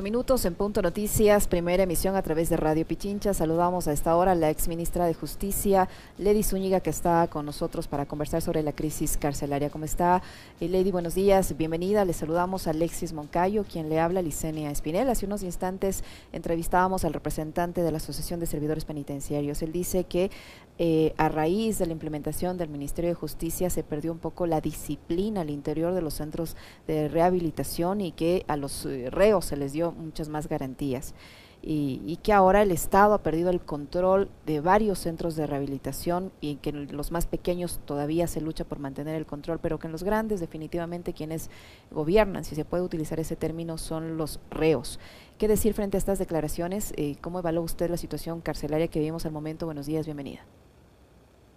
minutos en Punto Noticias, primera emisión a través de Radio Pichincha. Saludamos a esta hora a la ex ministra de Justicia, Lady Zúñiga, que está con nosotros para conversar sobre la crisis carcelaria. ¿Cómo está? Eh, Lady, buenos días, bienvenida. Le saludamos a Alexis Moncayo, quien le habla, Licenia Espinel. Hace unos instantes entrevistábamos al representante de la Asociación de Servidores Penitenciarios. Él dice que eh, a raíz de la implementación del Ministerio de Justicia se perdió un poco la disciplina al interior de los centros de rehabilitación y que a los eh, reos se les dio muchas más garantías. Y, que ahora el Estado ha perdido el control de varios centros de rehabilitación y que en los más pequeños todavía se lucha por mantener el control, pero que en los grandes definitivamente quienes gobiernan, si se puede utilizar ese término, son los reos. ¿Qué decir frente a estas declaraciones? Eh, ¿Cómo evalúa usted la situación carcelaria que vivimos al momento? Buenos días, bienvenida.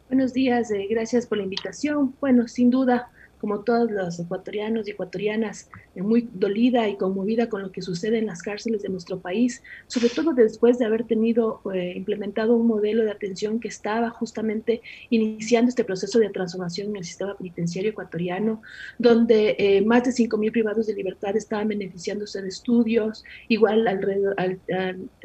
Buenos días, eh, gracias por la invitación. Bueno, sin duda, como todos los ecuatorianos y ecuatorianas, eh, muy dolida y conmovida con lo que sucede en las cárceles de nuestro país, sobre todo después de haber tenido eh, implementado un modelo de atención que estaba justamente iniciando este proceso de transformación en el sistema penitenciario ecuatoriano, donde eh, más de 5.000 privados de libertad estaban beneficiándose de estudios, igual alrededor, al,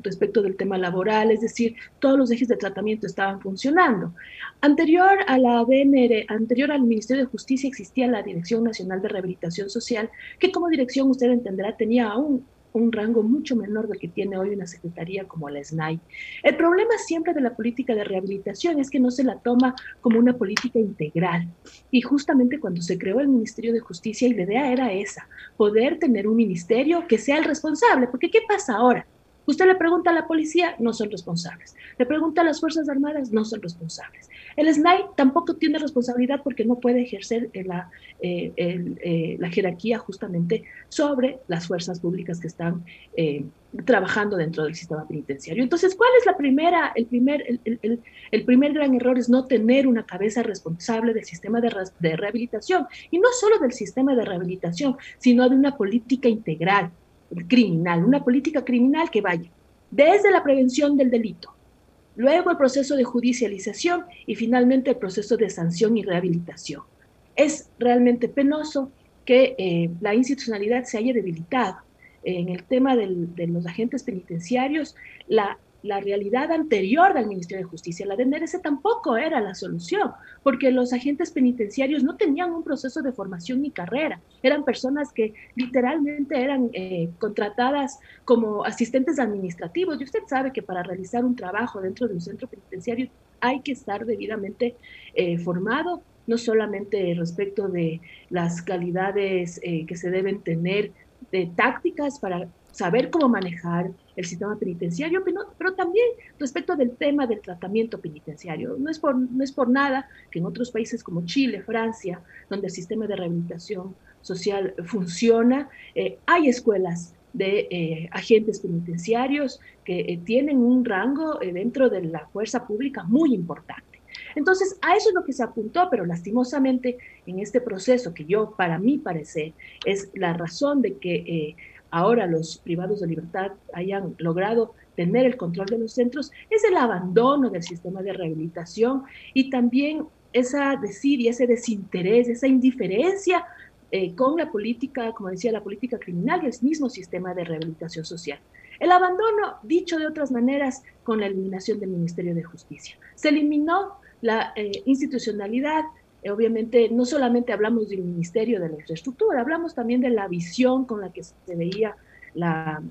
respecto del tema laboral, es decir, todos los ejes de tratamiento estaban funcionando. Anterior a la DNR, anterior al Ministerio de Justicia existía la Dirección Nacional de Rehabilitación Social, que como dirección usted entenderá tenía aún un rango mucho menor del que tiene hoy una secretaría como la SNAI. El problema siempre de la política de rehabilitación es que no se la toma como una política integral. Y justamente cuando se creó el Ministerio de Justicia, y la idea era esa, poder tener un ministerio que sea el responsable, porque ¿qué pasa ahora? Usted le pregunta a la policía, no son responsables. Le pregunta a las Fuerzas Armadas, no son responsables. El SNAI tampoco tiene responsabilidad porque no puede ejercer la, eh, eh, la jerarquía justamente sobre las fuerzas públicas que están eh, trabajando dentro del sistema penitenciario. Entonces, ¿cuál es la primera, el primer, el, el, primer gran error? Es no tener una cabeza responsable del sistema de, de rehabilitación. Y no solo del sistema de rehabilitación, sino de una política integral criminal, una política criminal que vaya desde la prevención del delito, luego el proceso de judicialización y finalmente el proceso de sanción y rehabilitación. Es realmente penoso que eh, la institucionalidad se haya debilitado. En el tema de los agentes penitenciarios, la la realidad anterior del Ministerio de Justicia, la DNRS tampoco era la solución, porque los agentes penitenciarios no tenían un proceso de formación ni carrera, eran personas que literalmente eran eh, contratadas como asistentes administrativos, y usted sabe que para realizar un trabajo dentro de un centro penitenciario hay que estar debidamente eh, formado, no solamente respecto de las calidades eh, que se deben tener de tácticas para saber cómo manejar el sistema penitenciario, pero, también respecto del tema del tratamiento penitenciario. No es, por, no es por nada que en otros países como Chile, Francia, donde el sistema de rehabilitación social funciona, eh, hay escuelas de eh, agentes penitenciarios que eh, tienen un rango dentro de la fuerza pública muy importante. Entonces, a eso es lo que se apuntó, pero lastimosamente en este proceso que yo, para mí parecer, es la razón de que ahora los privados de libertad hayan logrado tener el control de los centros, es el abandono del sistema de rehabilitación y también esa desidia, ese desinterés, esa indiferencia eh, con la política, como decía, la política criminal y el mismo sistema de rehabilitación social. El abandono, dicho de otras maneras, con la eliminación del Ministerio de Justicia. Se eliminó la eh, institucionalidad, obviamente no solamente hablamos del Ministerio de la Infraestructura, hablamos también de la visión con la que se veía la,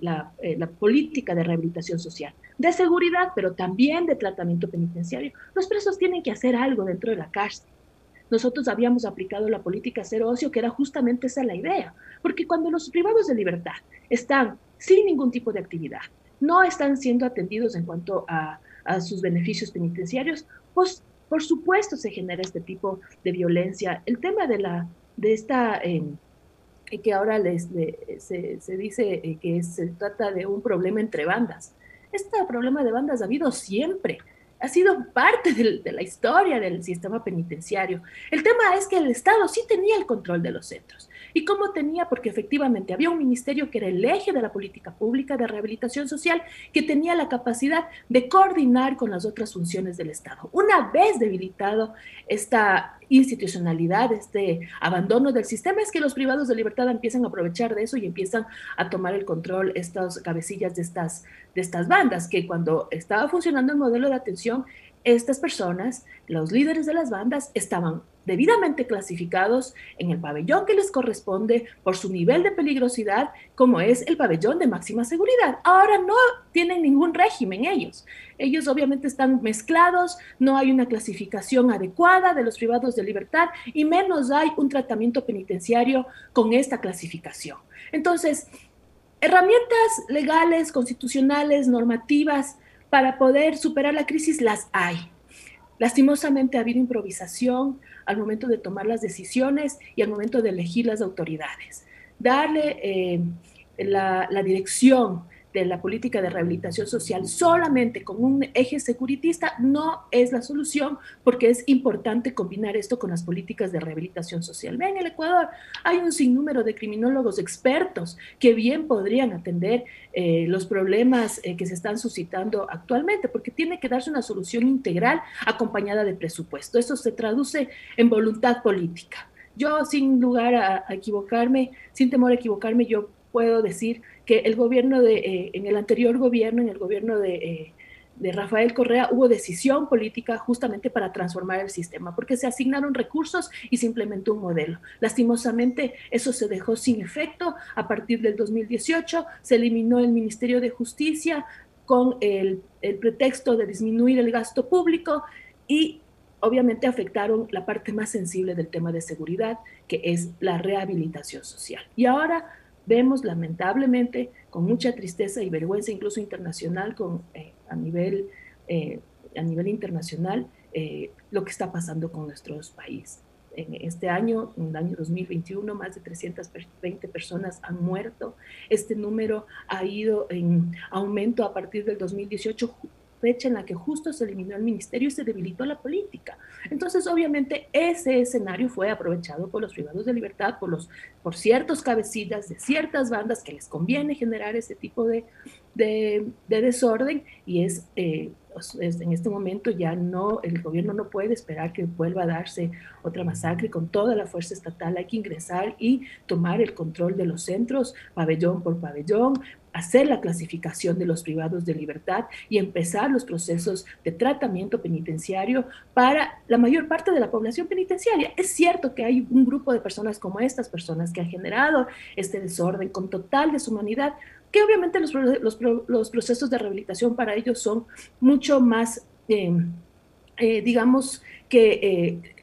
la, eh, la, política de rehabilitación social, de seguridad, pero también de tratamiento penitenciario. Los presos tienen que hacer algo dentro de la cárcel. Nosotros habíamos aplicado la política cero ocio, que era justamente esa la idea, porque cuando los privados de libertad están sin ningún tipo de actividad, no están siendo atendidos en cuanto a, a sus beneficios penitenciarios, pues por supuesto se genera este tipo de violencia. El tema de, la, de esta, em, que ahora les, se, se, dice eh, que se trata de un problema entre bandas. Este problema de bandas ha habido siempre, ha sido parte de la historia del sistema penitenciario. El tema es que el Estado sí tenía el control de los centros. ¿Y cómo tenía? Porque efectivamente había un ministerio que era el eje de la política pública de rehabilitación social, que tenía la capacidad de coordinar con las otras funciones del Estado. Una vez debilitado esta institucionalidad, este abandono del sistema, es que los privados de libertad empiezan a aprovechar de eso y empiezan a tomar el control, estas cabecillas de estas, de estas bandas, que cuando estaba funcionando el modelo de atención, estas personas, los líderes de las bandas, estaban debidamente clasificados en el pabellón que les corresponde por su nivel de peligrosidad, como es el pabellón de máxima seguridad. Ahora no tienen ningún régimen ellos. Ellos obviamente están mezclados, no hay una clasificación adecuada de los privados de libertad y menos hay un tratamiento penitenciario con esta clasificación. Entonces, herramientas legales, constitucionales, normativas para poder superar la crisis las hay. Lastimosamente ha habido improvisación al momento de tomar las decisiones y al momento de elegir las autoridades. Darle eh, la, la dirección de la política de rehabilitación social solamente con un eje securitista no es la solución porque es importante combinar esto con las políticas de rehabilitación social. Vean, en el Ecuador hay un sinnúmero de criminólogos expertos que bien podrían atender eh, los problemas eh, que se están suscitando actualmente porque tiene que darse una solución integral acompañada de presupuesto. Eso se traduce en voluntad política. Yo, sin lugar a, a equivocarme, sin temor a equivocarme, yo puedo decir que el gobierno de, eh, en el anterior gobierno, en el gobierno de, eh, de, Rafael Correa, hubo decisión política justamente para transformar el sistema, porque se asignaron recursos y se implementó un modelo. Lastimosamente, eso se dejó sin efecto. A partir del 2018 se eliminó el Ministerio de Justicia con el, el pretexto de disminuir el gasto público y obviamente afectaron la parte más sensible del tema de seguridad, que es la rehabilitación social. Y ahora vemos lamentablemente con mucha tristeza y vergüenza incluso internacional con, eh, a, nivel, eh, a nivel internacional eh, lo que está pasando con nuestros países. En este año, en el año 2021, más de 320 personas han muerto. Este número ha ido en aumento a partir del 2018 fecha en la que justo se eliminó el ministerio y se debilitó la política. Entonces, obviamente, ese escenario fue aprovechado por los privados de libertad, por, los, por ciertos cabecillas de ciertas bandas que les conviene generar ese tipo de, de, desorden y es, eh, es, en este momento ya no, el gobierno no puede esperar que vuelva a darse otra masacre con toda la fuerza estatal. Hay que ingresar y tomar el control de los centros, pabellón por pabellón, hacer la clasificación de los privados de libertad y empezar los procesos de tratamiento penitenciario para la mayor parte de la población penitenciaria. Es cierto que hay un grupo de personas como estas personas que han generado este desorden con total deshumanidad, que obviamente los, los, procesos de rehabilitación para ellos son mucho más, eh, eh, digamos, que eh,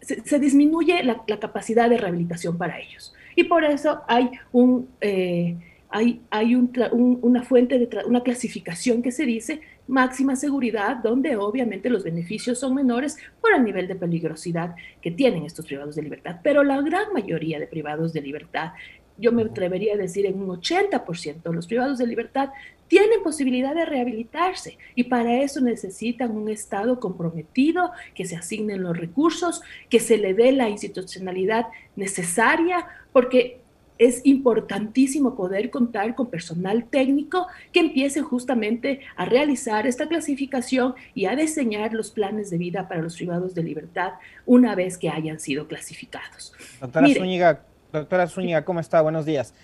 se, disminuye la, la, capacidad de rehabilitación para ellos. Y por eso hay un hay, una fuente, de una clasificación que se dice máxima seguridad, donde obviamente los beneficios son menores por el nivel de peligrosidad que tienen estos privados de libertad. Pero la gran mayoría de privados de libertad, yo me atrevería a decir en un 80%, los privados de libertad tienen posibilidad de rehabilitarse y para eso necesitan un Estado comprometido, que se asignen los recursos, que se le dé la institucionalidad necesaria, porque es importantísimo poder contar con personal técnico que empiece justamente a realizar esta clasificación y a diseñar los planes de vida para los privados de libertad una vez que hayan sido clasificados. Doctora Zúñiga, doctora Zúñiga, ¿cómo está? Buenos días.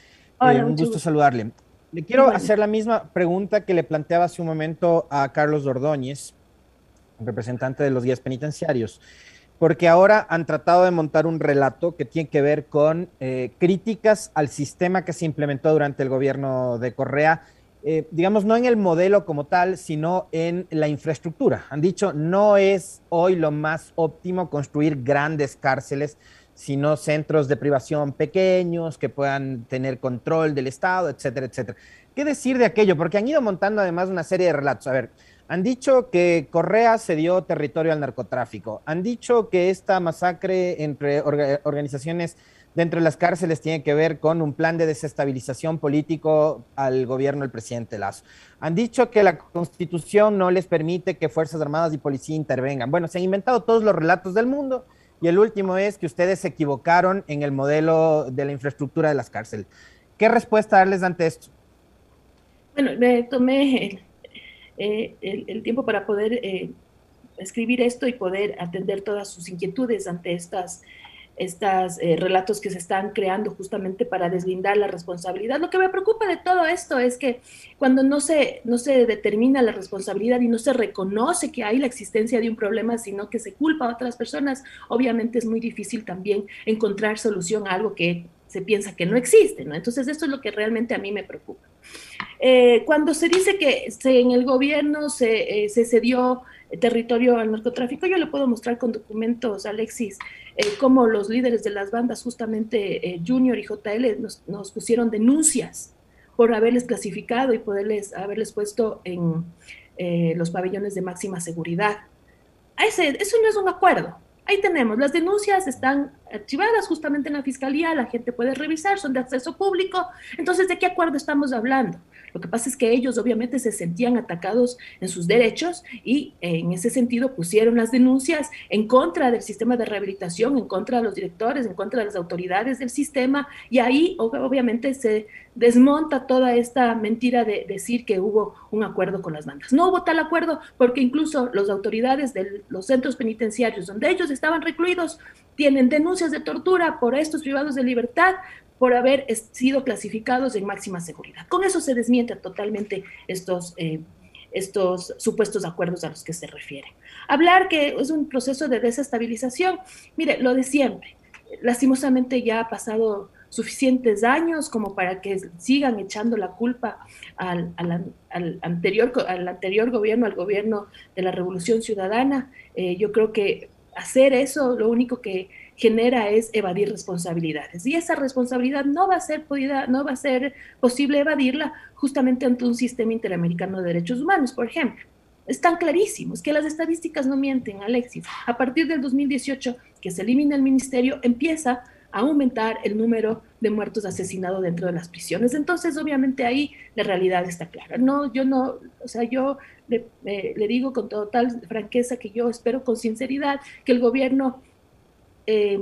Eh, un gusto saludarle. Le quiero hacer la misma pregunta que le planteaba hace un momento a Carlos Ordóñez, representante de los guías penitenciarios porque ahora han tratado de montar un relato que tiene que ver con eh, críticas al sistema que se implementó durante el gobierno de Correa, eh, digamos, no en el modelo como tal, sino en la infraestructura. Han dicho, no es hoy lo más óptimo construir grandes cárceles, sino centros de privación pequeños que puedan tener control del Estado, etcétera, etcétera. ¿Qué decir de aquello? Porque han ido montando además una serie de relatos. A ver, han dicho que Correa se dio territorio al narcotráfico. Han dicho que esta masacre entre organizaciones dentro de las cárceles tiene que ver con un plan de desestabilización político al gobierno del presidente Lazo. Han dicho que la constitución no les permite que Fuerzas Armadas y Policía intervengan. Bueno, se han inventado todos los relatos del mundo Y el último es que ustedes se equivocaron en el modelo de la infraestructura de las cárceles. ¿Qué respuesta darles ante esto? Bueno, me tomé el, el, tiempo para poder eh, escribir esto y poder atender todas sus inquietudes ante estas estos eh, relatos que se están creando justamente para deslindar la responsabilidad. Lo que me preocupa de todo esto es que cuando no se, no se determina la responsabilidad y no se reconoce que hay la existencia de un problema, sino que se culpa a otras personas, obviamente es muy difícil también encontrar solución a algo que se piensa que no existe, ¿no? Entonces, esto es lo que realmente a mí me preocupa. Eh, cuando se dice que en el gobierno se, eh, se cedió territorio al narcotráfico, yo le puedo mostrar con documentos, Alexis, eh, cómo los líderes de las bandas, justamente Junior y JL, nos, nos, pusieron denuncias por haberles clasificado y poderles haberles puesto en los pabellones de máxima seguridad. Ese, eso no es un acuerdo, Ahí tenemos, las denuncias están archivadas justamente en la fiscalía, la gente puede revisar, son de acceso público. Entonces, ¿de qué acuerdo estamos hablando? Lo que pasa es que ellos obviamente se sentían atacados en sus derechos y en ese sentido pusieron las denuncias en contra del sistema de rehabilitación, en contra de los directores, en contra de las autoridades del sistema y ahí obviamente se desmonta toda esta mentira de decir que hubo un acuerdo con las bandas. No hubo tal acuerdo porque incluso las autoridades de los centros penitenciarios donde ellos estaban recluidos tienen denuncias de tortura por estos privados de libertad por haber sido clasificados en máxima seguridad. Con eso se desmiente totalmente estos, eh, estos supuestos acuerdos a los que se refiere. Hablar que es un proceso de desestabilización, mire, lo de siempre. Lastimosamente ya ha pasado suficientes años como para que sigan echando la culpa al, anterior, al anterior gobierno, al gobierno de la Revolución Ciudadana. Eh, yo creo que hacer eso lo único que genera es evadir responsabilidades. Y esa responsabilidad no va a ser podida, no va a ser posible evadirla justamente ante un sistema interamericano de derechos humanos, por ejemplo. Están clarísimos que las estadísticas no mienten, Alexis. A partir del 2018, que se elimina el ministerio, empieza aumentar el número de muertos asesinados dentro de las prisiones. Entonces, obviamente ahí la realidad está clara. No, yo no, o sea, yo le, eh, digo con total franqueza que yo espero con sinceridad que el gobierno eh,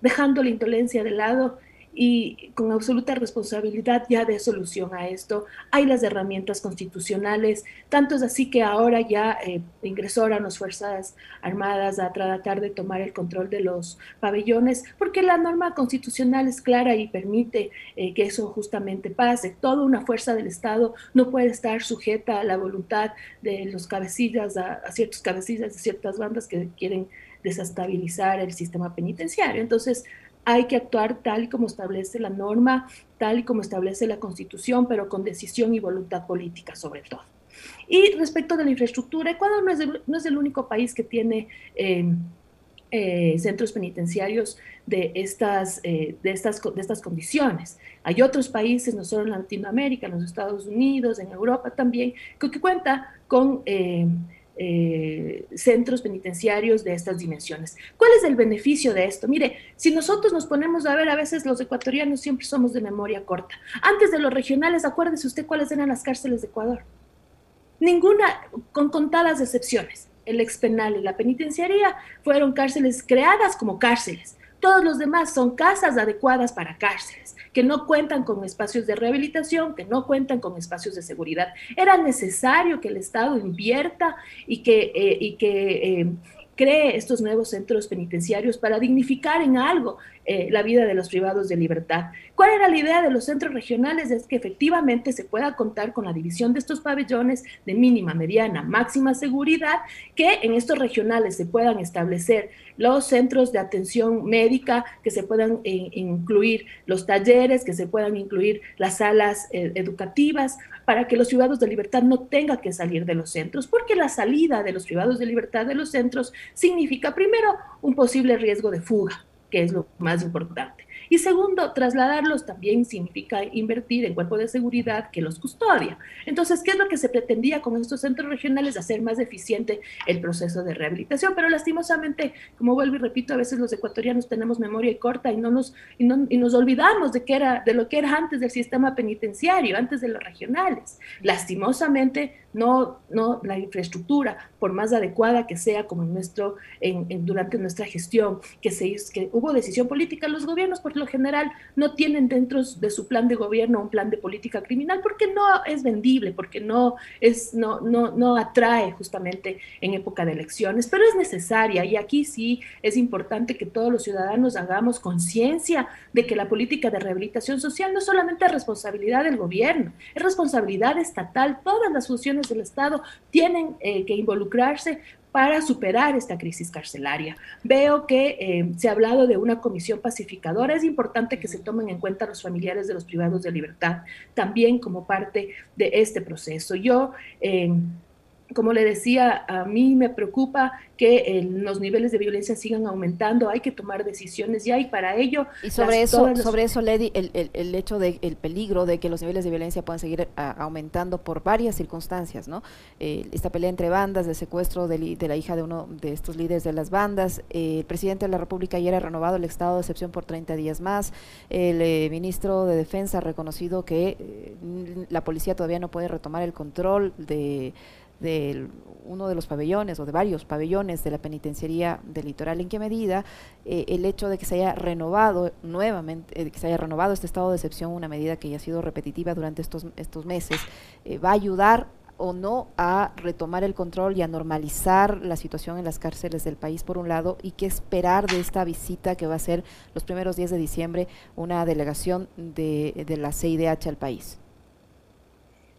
dejando la indolencia de lado y con absoluta responsabilidad ya de solución a esto. Hay las herramientas constitucionales, tanto es así que ahora ya eh, ingresaron las Fuerzas Armadas a tratar de tomar el control de los pabellones, porque la norma constitucional es clara y permite eh, que eso justamente pase. Toda una fuerza del Estado no puede estar sujeta a la voluntad de los cabecillas, a, a ciertos cabecillas de ciertas bandas que quieren desestabilizar el sistema penitenciario. Entonces, hay que actuar tal y como establece la norma, tal y como establece la Constitución, pero con decisión y voluntad política sobre todo. Y respecto de la infraestructura, Ecuador no es el, único país que tiene eh, eh, centros penitenciarios de estas, eh, de, estas, de estas condiciones. Hay otros países, no solo en Latinoamérica, en los Estados Unidos, en Europa también, que, cuenta con centros penitenciarios de estas dimensiones. ¿Cuál es el beneficio de esto? Mire, si nosotros nos ponemos a ver, a veces los ecuatorianos siempre somos de memoria corta. Antes de los regionales, acuérdese usted cuáles eran las cárceles de Ecuador. Ninguna, con contadas excepciones. El expenal y la penitenciaría fueron cárceles creadas como cárceles. Todos los demás son casas adecuadas para cárceles que no cuentan con espacios de rehabilitación, que no cuentan con espacios de seguridad. Era necesario que el Estado invierta y que, eh, y que eh, cree estos nuevos centros penitenciarios para dignificar en algo eh, la vida de los privados de libertad. ¿Cuál era la idea de los centros regionales? Es que efectivamente se pueda contar con la división de estos pabellones de mínima, mediana, máxima seguridad, que en estos regionales se puedan establecer los centros de atención médica, que se puedan eh, incluir los talleres, que se puedan incluir las salas eh, educativas, para que los privados de libertad no tengan que salir de los centros, porque la salida de los privados de libertad de los centros significa primero un posible riesgo de fuga que es lo más importante. Y segundo, trasladarlos también significa invertir en cuerpo de seguridad que los custodia. Entonces, ¿qué es lo que se pretendía con estos centros regionales? Hacer más eficiente el proceso de rehabilitación, pero lastimosamente, como vuelvo y repito, a veces los ecuatorianos tenemos memoria corta y, no nos, y, nos olvidamos de, que era, de lo que era antes del sistema penitenciario, antes de los regionales. Lastimosamente, no, no la infraestructura, por más adecuada que sea como en nuestro, en, durante nuestra gestión, que, se, que hubo decisión política, los gobiernos por lo general no tienen dentro de su plan de gobierno un plan de política criminal porque no es vendible, porque no, es, no, no, no atrae justamente en época de elecciones, pero es necesaria y aquí sí es importante que todos los ciudadanos hagamos conciencia de que la política de rehabilitación social no solamente es responsabilidad del gobierno, es responsabilidad estatal, todas las funciones del Estado tienen eh, que involucrarse para superar esta crisis carcelaria. Veo que eh, se ha hablado de una comisión pacificadora. Es importante que se tomen en cuenta los familiares de los privados de libertad también como parte de este proceso. Yo eh, como le decía, a mí me preocupa que los niveles de violencia sigan aumentando, hay que tomar decisiones ya y para ello... Y sobre eso, sobre eso, Lady, el, el, el hecho de el peligro de que los niveles de violencia puedan seguir aumentando por varias circunstancias, ¿no? Eh, esta pelea entre bandas, de secuestro de, la hija de uno de estos líderes de las bandas, eh, el presidente de la República ayer ha renovado el estado de excepción por 30 días más, el eh, ministro de Defensa ha reconocido que la policía todavía no puede retomar el control de de uno de los pabellones o de varios pabellones de la penitenciaría del litoral, en qué medida eh, el hecho de que se haya renovado nuevamente, eh, que se haya renovado este estado de excepción, una medida que ya ha sido repetitiva durante estos, estos meses, eh, va a ayudar o no a retomar el control y a normalizar la situación en las cárceles del país, por un lado, y qué esperar de esta visita que va a ser los primeros días de diciembre una delegación de, de la CIDH al país.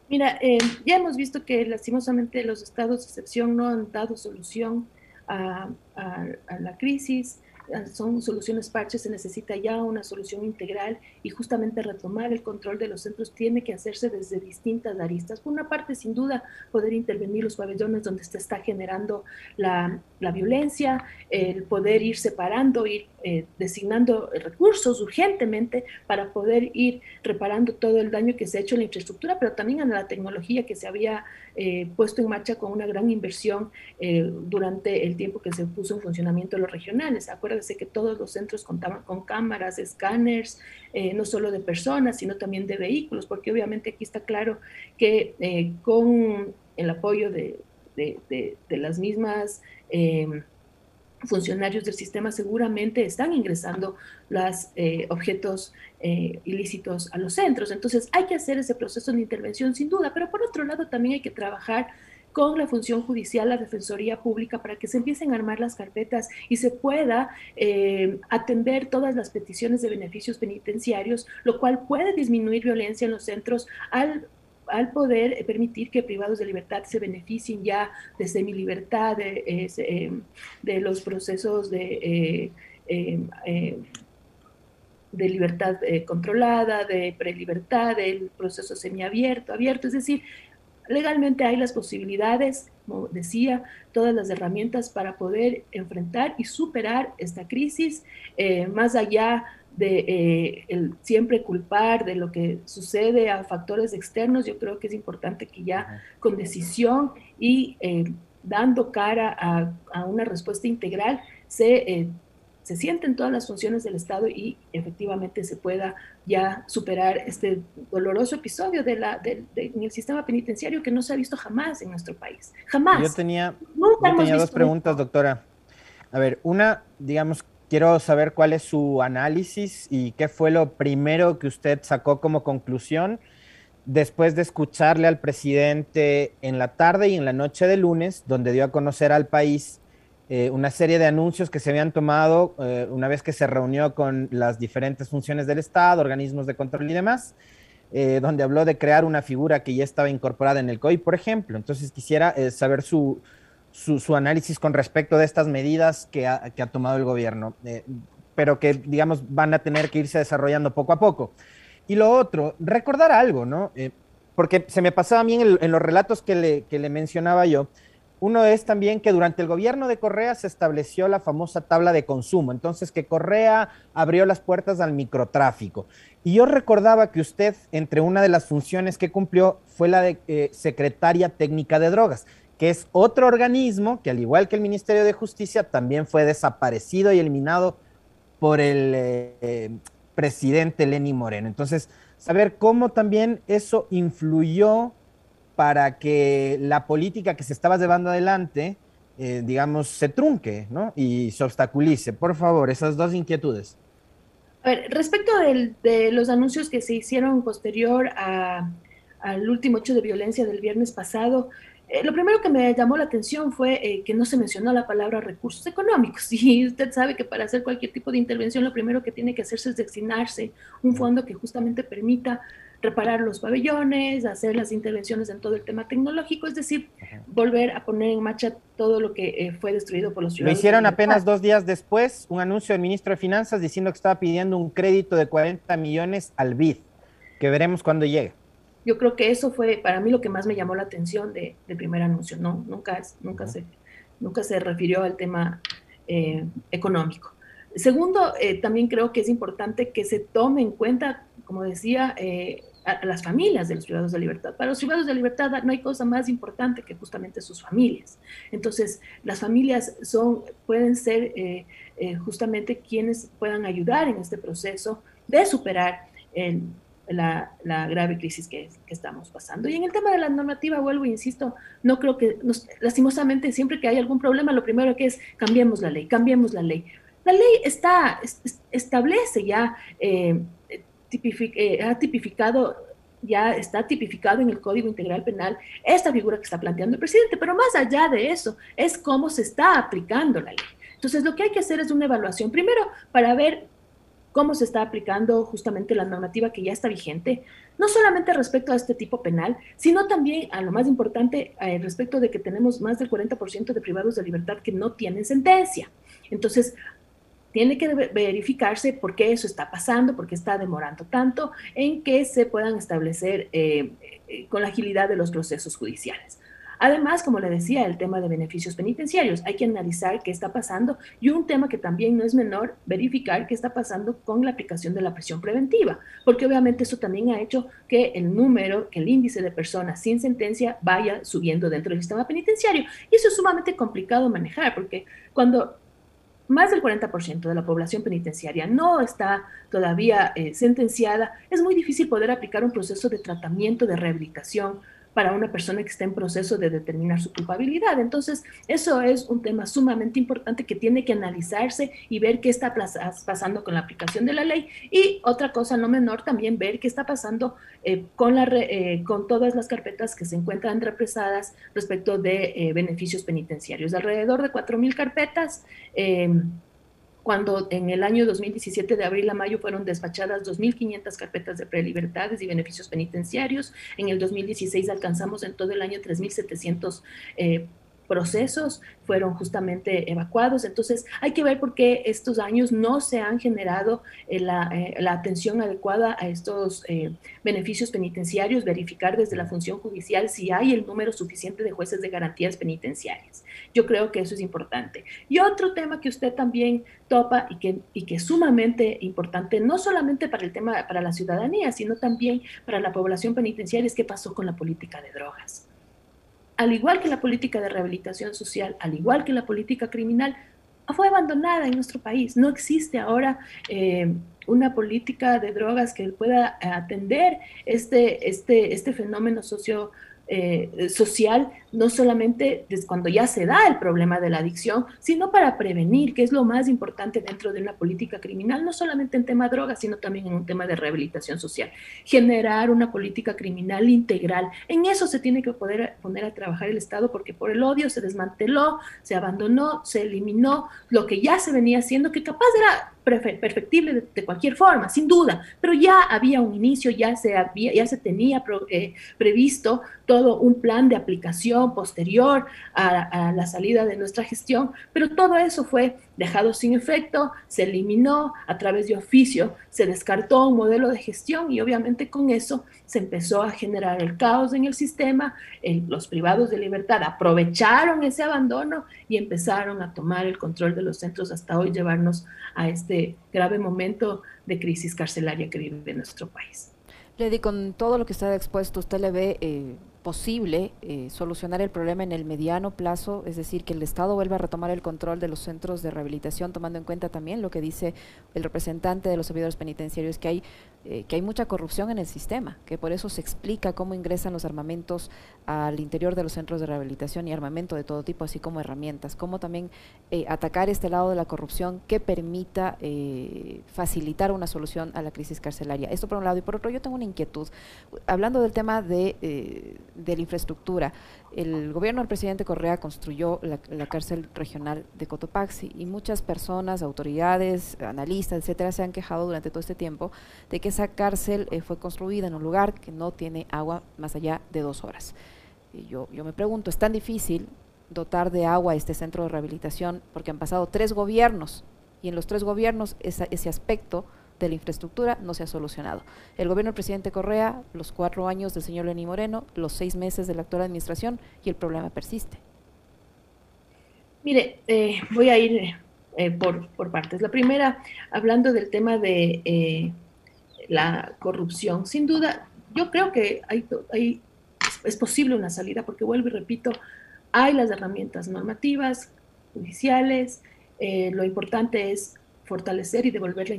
Mira, eh, ya hemos visto que lastimosamente los estados de excepción no han dado solución a, a la crisis son soluciones parches, se necesita ya una solución integral y justamente retomar el control de los centros tiene que hacerse desde distintas aristas. Por una parte, sin duda, poder intervenir los pabellones donde se está generando la, la violencia, el poder ir separando, ir eh, designando recursos urgentemente para poder ir reparando todo el daño que se ha hecho en la infraestructura, pero también en la tecnología que se había eh, puesto en marcha con una gran inversión eh, durante el tiempo que se puso en funcionamiento los regionales. Acuérdense que todos los centros contaban con cámaras, escáneres, eh, no solo de personas, sino también de vehículos, porque obviamente aquí está claro que con el apoyo de, de las mismas funcionarios del sistema seguramente están ingresando los eh, objetos eh, ilícitos a los centros. Entonces hay que hacer ese proceso de intervención sin duda, pero por otro lado también hay que trabajar con la función judicial, la Defensoría Pública, para que se empiecen a armar las carpetas y se pueda eh, atender todas las peticiones de beneficios penitenciarios, lo cual puede disminuir violencia en los centros al al poder eh, permitir que privados de libertad se beneficien ya de semi-libertad, de, em, de, los procesos de, eh, em, de libertad eh, controlada, de prelibertad, del proceso semiabierto, abierto, es decir, legalmente hay las posibilidades, como decía, todas las herramientas para poder enfrentar y superar esta crisis, más allá de eh, el siempre culpar de lo que sucede a factores externos, yo creo que es importante que ya con decisión y eh, dando cara a, una respuesta integral se, eh, se sienten todas las funciones del Estado y efectivamente se pueda ya superar este doloroso episodio de la, de, en el sistema penitenciario que no se ha visto jamás en nuestro país. Jamás. Yo tenía, yo tenía dos preguntas, doctora. A ver, una, digamos, Quiero saber cuál es su análisis y qué fue lo primero que usted sacó como conclusión después de escucharle al presidente en la tarde y en la noche de lunes, donde dio a conocer al país eh, una serie de anuncios que se habían tomado eh, una vez que se reunió con las diferentes funciones del Estado, organismos de control y demás, eh, donde habló de crear una figura que ya estaba incorporada en el COI, por ejemplo. Entonces quisiera saber su, su, análisis con respecto de estas medidas que ha, tomado el gobierno, eh, pero que, digamos, van a tener que irse desarrollando poco a poco. Y lo otro, recordar algo, ¿no? Eh, porque se me pasaba a mí en, los relatos que le, mencionaba yo, Uno es también que durante el gobierno de Correa se estableció la famosa tabla de consumo, entonces que Correa abrió las puertas al microtráfico. Y yo recordaba que usted, entre una de las funciones que cumplió, fue la de eh, secretaria técnica de drogas, que es otro organismo que, al igual que el Ministerio de Justicia, también fue desaparecido y eliminado por el eh, presidente Lenny Moreno. Entonces, saber cómo también eso influyó para que la política que se estaba llevando adelante, eh, digamos, se trunque ¿no? y se obstaculice. Por favor, esas dos inquietudes. A ver, respecto de los anuncios que se hicieron posterior al último hecho de violencia del viernes pasado, eh, lo primero que me llamó la atención fue eh, que no se mencionó la palabra recursos económicos. Y usted sabe que para hacer cualquier tipo de intervención, lo primero que tiene que hacerse es designarse un fondo que justamente permita reparar los pabellones, hacer las intervenciones en todo el tema tecnológico, es decir, volver a poner en marcha todo lo que eh, fue destruido por los ciudadanos. Lo hicieron apenas dos días después, un anuncio del ministro de Finanzas diciendo que estaba pidiendo un crédito de 40 millones al BID, que veremos cuándo llegue. Yo creo que eso fue para mí lo que más me llamó la atención de, del primer anuncio. No, nunca, nunca, se, nunca se refirió al tema eh, económico. Segundo, eh, también creo que es importante que se tome en cuenta, como decía, eh, a, las familias de los privados de libertad. Para los privados de libertad no hay cosa más importante que justamente sus familias. Entonces, las familias son, pueden ser justamente quienes puedan ayudar en este proceso de superar el la, grave crisis que, estamos pasando. Y en el tema de la normativa, vuelvo e insisto, no creo que, lastimosamente, siempre que hay algún problema, lo primero que es cambiemos la ley, cambiemos la ley. La ley está, establece ya, eh, eh, ha tipificado ya está tipificado en el Código Integral Penal esta figura que está planteando el presidente, pero más allá de eso es cómo se está aplicando la ley. Entonces, lo que hay que hacer es una evaluación, primero, para ver cómo se está aplicando justamente la normativa que ya está vigente, no solamente respecto a este tipo penal, sino también a lo más importante eh, respecto de que tenemos más del 40% de privados de libertad que no tienen sentencia. Entonces, tiene que verificarse por qué eso está pasando, por qué está demorando tanto en que se puedan establecer eh, eh, con la agilidad de los procesos judiciales. Además, como le decía, el tema de beneficios penitenciarios. Hay que analizar qué está pasando y un tema que también no es menor, verificar qué está pasando con la aplicación de la prisión preventiva, porque obviamente eso también ha hecho que el número, que el índice de personas sin sentencia vaya subiendo dentro del sistema penitenciario. Y eso es sumamente complicado manejar, porque cuando más del 40% de la población penitenciaria no está todavía eh, sentenciada, es muy difícil poder aplicar un proceso de tratamiento, de rehabilitación, para una persona que está en proceso de determinar su culpabilidad. Entonces, eso es un tema sumamente importante que tiene que analizarse y ver qué está pasando con la aplicación de la ley. Y otra cosa no menor, también ver qué está pasando eh, con, la, eh, con todas las carpetas que se encuentran represadas respecto de eh, beneficios penitenciarios. Alrededor de 4.000 carpetas cuando en el año 2017 de abril a mayo fueron despachadas 2.500 carpetas de prelibertades y beneficios penitenciarios. En el 2016 alcanzamos en todo el año 3.700 eh, procesos fueron justamente evacuados. Entonces, hay que ver por qué estos años no se han generado eh, eh, la, atención adecuada a estos eh, beneficios penitenciarios, verificar desde la función judicial si hay el número suficiente de jueces de garantías penitenciarias. Yo creo que eso es importante. Y otro tema que usted también topa y que, y que es sumamente importante, no solamente para el tema, para la ciudadanía, sino también para la población penitenciaria, es qué pasó con la política de drogas al igual que la política de rehabilitación social, al igual que la política criminal, fue abandonada en nuestro país. No existe ahora eh, una política de drogas que pueda atender este, este, este fenómeno socio eh, social, no solamente desde cuando ya se da el problema de la adicción, sino para prevenir, que es lo más importante dentro de una política criminal, no solamente en tema de drogas, sino también en un tema de rehabilitación social. Generar una política criminal integral. En eso se tiene que poder poner a trabajar el Estado porque por el odio se desmanteló, se abandonó, se eliminó lo que ya se venía haciendo, que capaz era perfectible de, cualquier forma, sin duda, pero ya había un inicio, ya se, había, ya se tenía eh, previsto todo un plan de aplicación posterior a, la salida de nuestra gestión, pero todo eso fue dejado sin efecto, se eliminó a través de oficio, se descartó un modelo de gestión y obviamente con eso se empezó a generar el caos en el sistema, los privados de libertad aprovecharon ese abandono y empezaron a tomar el control de los centros hasta hoy llevarnos a este grave momento de crisis carcelaria que vive nuestro país. Lady, con todo lo que está expuesto, ¿usted le ve eh, posible eh, solucionar el problema en el mediano plazo? Es decir, que el Estado vuelva a retomar el control de los centros de rehabilitación, tomando en cuenta también lo que dice el representante de los servidores penitenciarios, que hay eh, que hay mucha corrupción en el sistema, que por eso se explica cómo ingresan los armamentos al interior de los centros de rehabilitación y armamento de todo tipo, así como herramientas, cómo también eh, atacar este lado de la corrupción que permita eh, facilitar una solución a la crisis carcelaria. Esto por un lado. Y por otro, yo tengo una inquietud. Hablando del tema de, de la infraestructura, el gobierno del presidente Correa construyó la, cárcel regional de Cotopaxi y muchas personas, autoridades, analistas, etcétera, se han quejado durante todo este tiempo de que esa cárcel eh, fue construida en un lugar que no tiene agua más allá de dos horas. Y yo, yo me pregunto, ¿es tan difícil dotar de agua este centro de rehabilitación porque han pasado tres gobiernos y en los tres gobiernos ese aspecto de la infraestructura no se ha solucionado. El gobierno del presidente Correa, los cuatro años del señor Lenín Moreno, los seis meses de la actual administración y el problema persiste. Mire, eh, voy a ir eh, por, partes. La primera, hablando del tema de eh, la corrupción. Sin duda, yo creo que hay, hay, es posible una salida, porque vuelvo y repito, hay las herramientas normativas, judiciales, lo importante es fortalecer y devolver la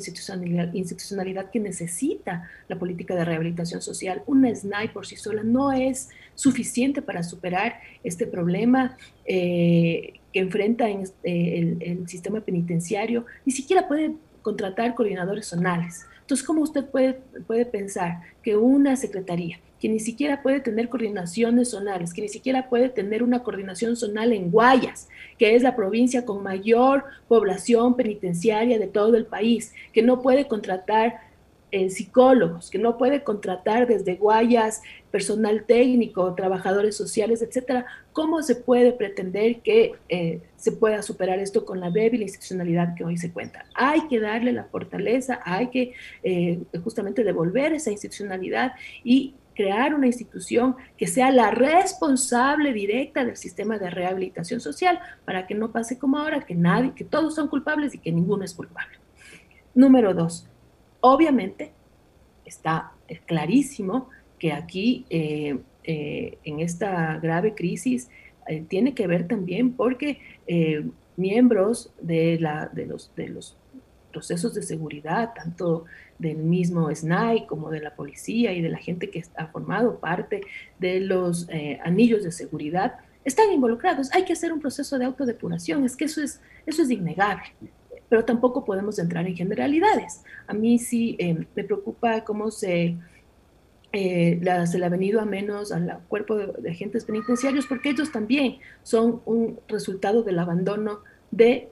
institucionalidad, que necesita la política de rehabilitación social. Una SNAI por sí sola no es suficiente para superar este problema eh, que enfrenta en, eh, el, sistema penitenciario. Ni siquiera puede contratar coordinadores zonales. Entonces, ¿cómo usted puede, puede pensar que una secretaría que ni siquiera puede tener coordinaciones zonales, que ni siquiera puede tener una coordinación zonal en Guayas, que es la provincia con mayor población penitenciaria de todo el país, que no puede contratar eh, psicólogos, que no puede contratar desde Guayas personal técnico, trabajadores sociales, etcétera, ¿cómo se puede pretender que eh, se pueda superar esto con la débil institucionalidad que hoy se cuenta? Hay que darle la fortaleza, hay que eh, justamente devolver esa institucionalidad y crear una institución que sea la responsable directa del sistema de rehabilitación social para que no pase como ahora, que nadie, que todos son culpables y que ninguno es culpable. Número dos, obviamente está clarísimo que aquí eh, eh, en esta grave crisis eh, tiene que ver también porque miembros de, la, de, los, de los procesos de seguridad, tanto del mismo SNAI como de la policía y de la gente que ha formado parte de los eh, anillos de seguridad, están involucrados. Hay que hacer un proceso de autodepuración, es que eso es, eso es innegable, pero tampoco podemos entrar en generalidades. A mí sí eh, me preocupa cómo se, eh, se le ha venido a menos al cuerpo de agentes penitenciarios, porque ellos también son un resultado del abandono de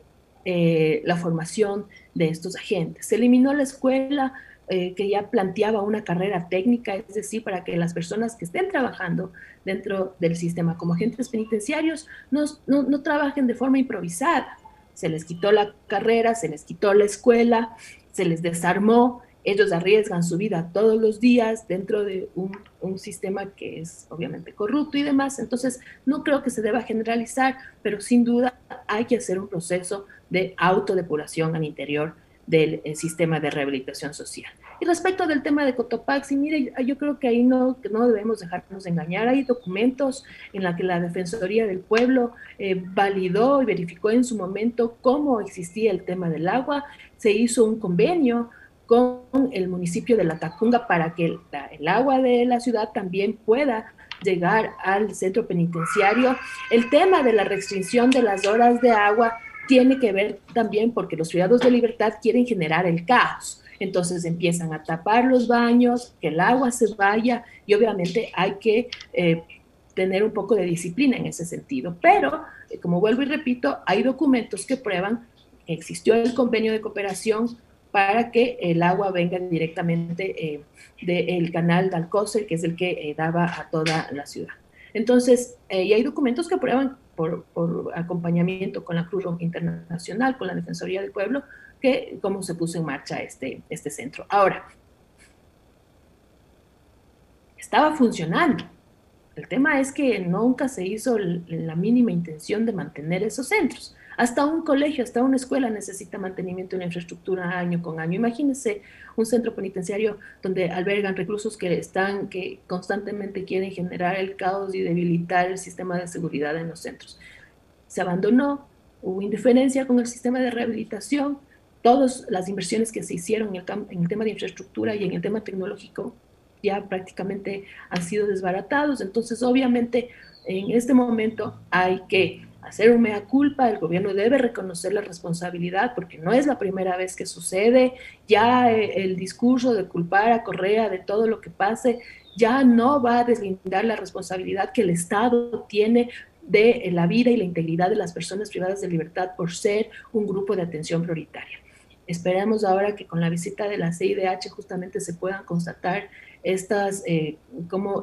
eh, la formación de estos agentes. Se eliminó la escuela eh, que ya planteaba una carrera técnica, es decir, para que las personas que estén trabajando dentro del sistema como agentes penitenciarios no, no trabajen de forma improvisada. Se les quitó la carrera, se les quitó la escuela, se les desarmó ellos arriesgan su vida todos los días dentro de un, sistema que es obviamente corrupto y demás. Entonces, no creo que se deba generalizar, pero sin duda hay que hacer un proceso de autodepuración al interior del eh, sistema de rehabilitación social. Y respecto del tema de Cotopaxi, mire, yo creo que ahí no, no debemos dejarnos engañar. Hay documentos en los que la Defensoría del Pueblo eh, validó y verificó en su momento cómo existía el tema del agua. Se hizo un convenio con el municipio de La Tacunga para que el, agua de la ciudad también pueda llegar al centro penitenciario. El tema de la restricción de las horas de agua tiene que ver también porque los privados de libertad quieren generar el caos. Entonces empiezan a tapar los baños, que el agua se vaya y obviamente hay que eh, tener un poco de disciplina en ese sentido. Pero, eh, como vuelvo y repito, hay documentos que prueban que existió el convenio de cooperación para que el agua venga directamente eh, del canal de Alcócer, que es el que eh, daba a toda la ciudad. Entonces, eh, y hay documentos que prueban por, acompañamiento con la Cruz Roja Internacional, con la Defensoría del Pueblo, que cómo se puso en marcha este, este centro. Ahora, estaba funcionando. El tema es que nunca se hizo la mínima intención de mantener esos centros. Hasta un colegio, hasta una escuela necesita mantenimiento de una infraestructura año con año. Imagínense un centro penitenciario donde albergan reclusos que están, que constantemente quieren generar el caos y debilitar el sistema de seguridad en los centros. Se abandonó, hubo indiferencia con el sistema de rehabilitación, todas las inversiones que se hicieron en el, en el tema de infraestructura y en el tema tecnológico ya prácticamente han sido desbaratados. Entonces, obviamente, en este momento hay que hacer un mea culpa, el gobierno debe reconocer la responsabilidad porque no es la primera vez que sucede, ya eh, el discurso de culpar a Correa de todo lo que pase ya no va a deslindar la responsabilidad que el Estado tiene de eh, la vida y la integridad de las personas privadas de libertad por ser un grupo de atención prioritaria. Esperamos ahora que con la visita de la CIDH justamente se puedan constatar estas, eh, cómo,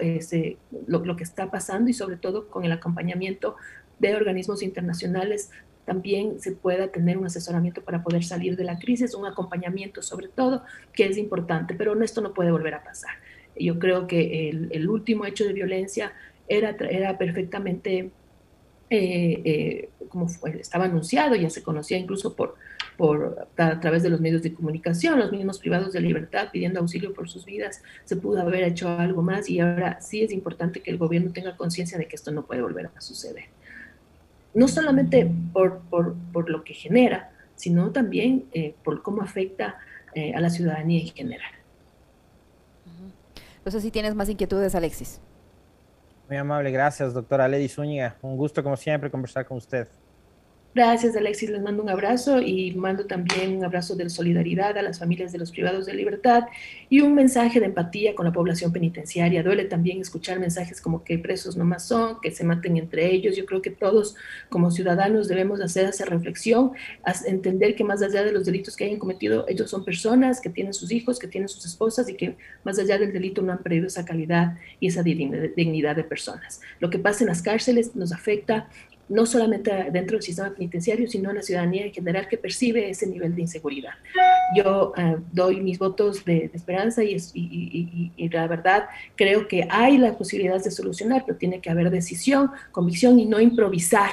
lo, lo, que está pasando y sobre todo con el acompañamiento de organismos internacionales también se pueda tener un asesoramiento para poder salir de la crisis, un acompañamiento sobre todo, que es importante, pero esto no puede volver a pasar. Yo creo que el, último hecho de violencia era, era perfectamente, eh, eh, como estaba anunciado, ya se conocía incluso por, por, a través de los medios de comunicación, los mismos privados de libertad pidiendo auxilio por sus vidas, se pudo haber hecho algo más y ahora sí es importante que el gobierno tenga conciencia de que esto no puede volver a suceder no solamente por, lo que genera, sino también eh, por cómo afecta eh, a la ciudadanía en general. Entonces, si tienes más inquietudes, Alexis. Muy amable, gracias, doctora Lady Zúñiga. Un gusto, como siempre, conversar con usted. Gracias, Alexis. Les mando un abrazo y mando también un abrazo de solidaridad a las familias de los privados de libertad y un mensaje de empatía con la población penitenciaria. Duele también escuchar mensajes como que presos no más son, que se maten entre ellos. Yo creo que todos como ciudadanos debemos hacer esa reflexión, entender que más allá de los delitos que hayan cometido, ellos son personas que tienen sus hijos, que tienen sus esposas y que más allá del delito no han perdido esa calidad y esa dignidad de personas. Lo que pasa en las cárceles nos afecta no solamente dentro del sistema penitenciario, sino a la ciudadanía en general que percibe ese nivel de inseguridad. Yo eh, doy mis votos de, esperanza y, y, la verdad creo que hay la posibilidad de solucionar, pero tiene que haber decisión, convicción y no improvisar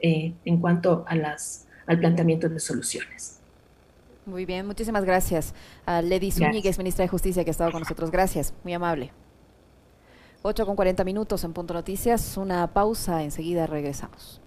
eh, en cuanto a las, al planteamiento de soluciones. Muy bien, muchísimas gracias a Lady Zúñiguez, ministra de Justicia, que ha estado con nosotros. Gracias, muy amable. 8 con 40 minutos en Punto Noticias, una pausa, enseguida regresamos.